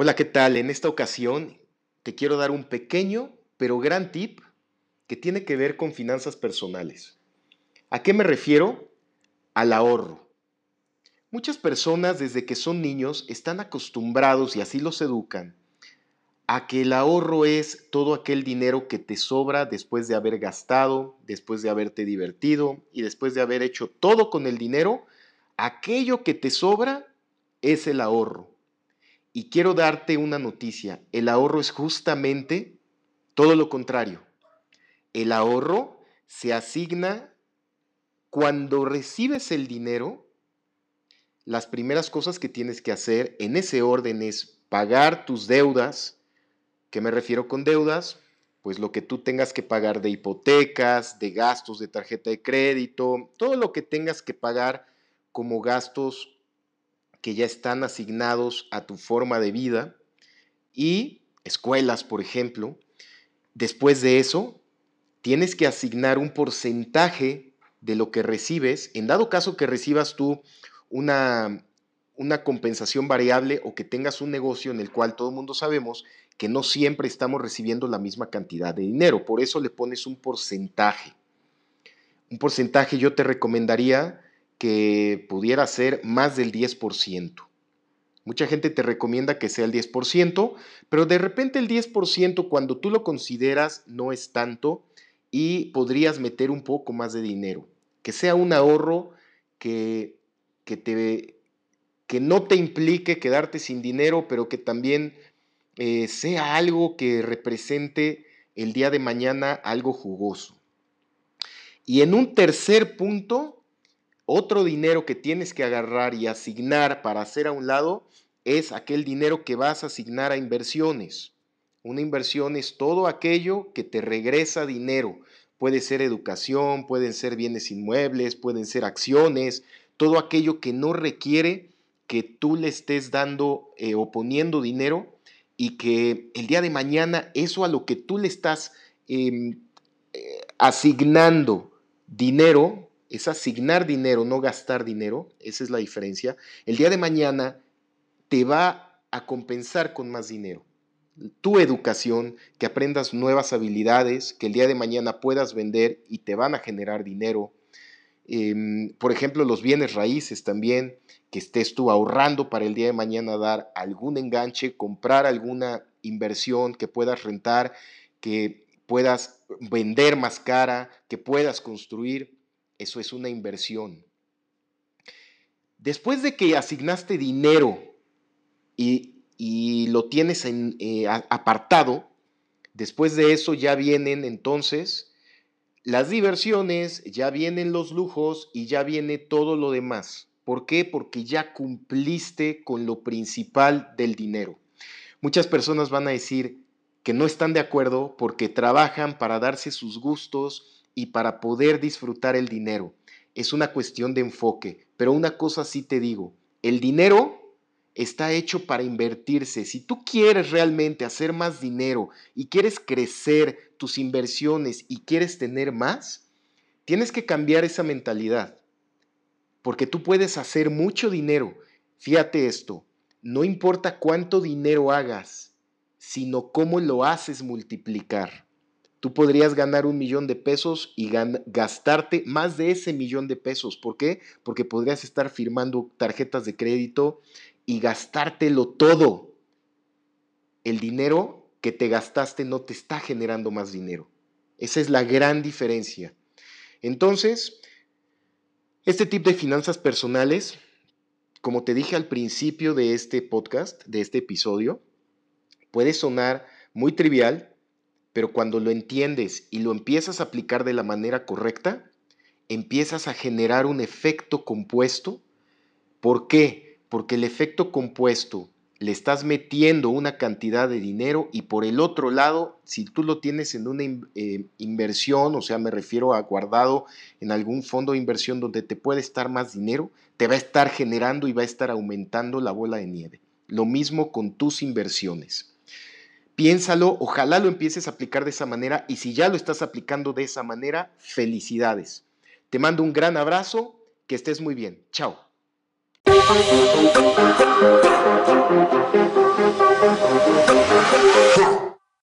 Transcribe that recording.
Hola, ¿qué tal? En esta ocasión te quiero dar un pequeño pero gran tip que tiene que ver con finanzas personales. ¿A qué me refiero? Al ahorro. Muchas personas desde que son niños están acostumbrados y así los educan a que el ahorro es todo aquel dinero que te sobra después de haber gastado, después de haberte divertido y después de haber hecho todo con el dinero, aquello que te sobra es el ahorro. Y quiero darte una noticia, el ahorro es justamente todo lo contrario. El ahorro se asigna cuando recibes el dinero, las primeras cosas que tienes que hacer en ese orden es pagar tus deudas. ¿Qué me refiero con deudas? Pues lo que tú tengas que pagar de hipotecas, de gastos de tarjeta de crédito, todo lo que tengas que pagar como gastos que ya están asignados a tu forma de vida y escuelas, por ejemplo. Después de eso, tienes que asignar un porcentaje de lo que recibes, en dado caso que recibas tú una, una compensación variable o que tengas un negocio en el cual todo el mundo sabemos que no siempre estamos recibiendo la misma cantidad de dinero. Por eso le pones un porcentaje. Un porcentaje yo te recomendaría que pudiera ser más del 10%. Mucha gente te recomienda que sea el 10%, pero de repente el 10% cuando tú lo consideras no es tanto y podrías meter un poco más de dinero. Que sea un ahorro que, que, te, que no te implique quedarte sin dinero, pero que también eh, sea algo que represente el día de mañana algo jugoso. Y en un tercer punto, otro dinero que tienes que agarrar y asignar para hacer a un lado es aquel dinero que vas a asignar a inversiones. Una inversión es todo aquello que te regresa dinero. Puede ser educación, pueden ser bienes inmuebles, pueden ser acciones, todo aquello que no requiere que tú le estés dando eh, o poniendo dinero y que el día de mañana eso a lo que tú le estás em, eh, asignando dinero es asignar dinero, no gastar dinero, esa es la diferencia, el día de mañana te va a compensar con más dinero. Tu educación, que aprendas nuevas habilidades, que el día de mañana puedas vender y te van a generar dinero. Em, por ejemplo, los bienes raíces también, que estés tú ahorrando para el día de mañana dar algún enganche, comprar alguna inversión que puedas rentar, que puedas vender más cara, que puedas construir. Eso es una inversión. Después de que asignaste dinero y, lo tienes en, eh, apartado, después de eso ya vienen entonces las diversiones, ya vienen los lujos y ya viene todo lo demás. ¿Por qué? Porque ya cumpliste con lo principal del dinero. Muchas personas van a decir que no están de acuerdo porque trabajan para darse sus gustos, y para poder disfrutar el dinero. Es una cuestión de enfoque, pero una cosa sí te digo, el dinero está hecho para invertirse. Si tú quieres realmente hacer más dinero y quieres crecer tus inversiones y quieres tener más, tienes que cambiar esa mentalidad. Porque tú puedes hacer mucho dinero. Fíjate esto, no importa cuánto dinero hagas, sino cómo lo haces multiplicar. Tú podrías ganar un millón de pesos y gastarte más de ese millón de pesos. ¿Por qué? Porque podrías estar firmando tarjetas de crédito y gastártelo todo. El dinero que te gastaste no te está generando más dinero. Esa es la gran diferencia. Entonces, este tipo de finanzas personales, como te dije al principio de este podcast, de este episodio, puede sonar muy trivial, pero cuando lo entiendes y lo empiezas a aplicar de la manera correcta, empiezas a generar un efecto compuesto. ¿Por qué? Porque el efecto compuesto le estás metiendo una cantidad de dinero y por el otro lado, si tú lo tienes en una eh, inversión, o sea, me refiero a guardado en algún fondo de inversión donde te puede estar más dinero, te va a estar generando y va a estar aumentando la bola de nieve. Lo mismo con tus inversiones piénsalo, ojalá lo empieces a aplicar de esa manera y si ya lo estás aplicando de esa manera, felicidades. Te mando un gran abrazo, que estés muy bien. Chao.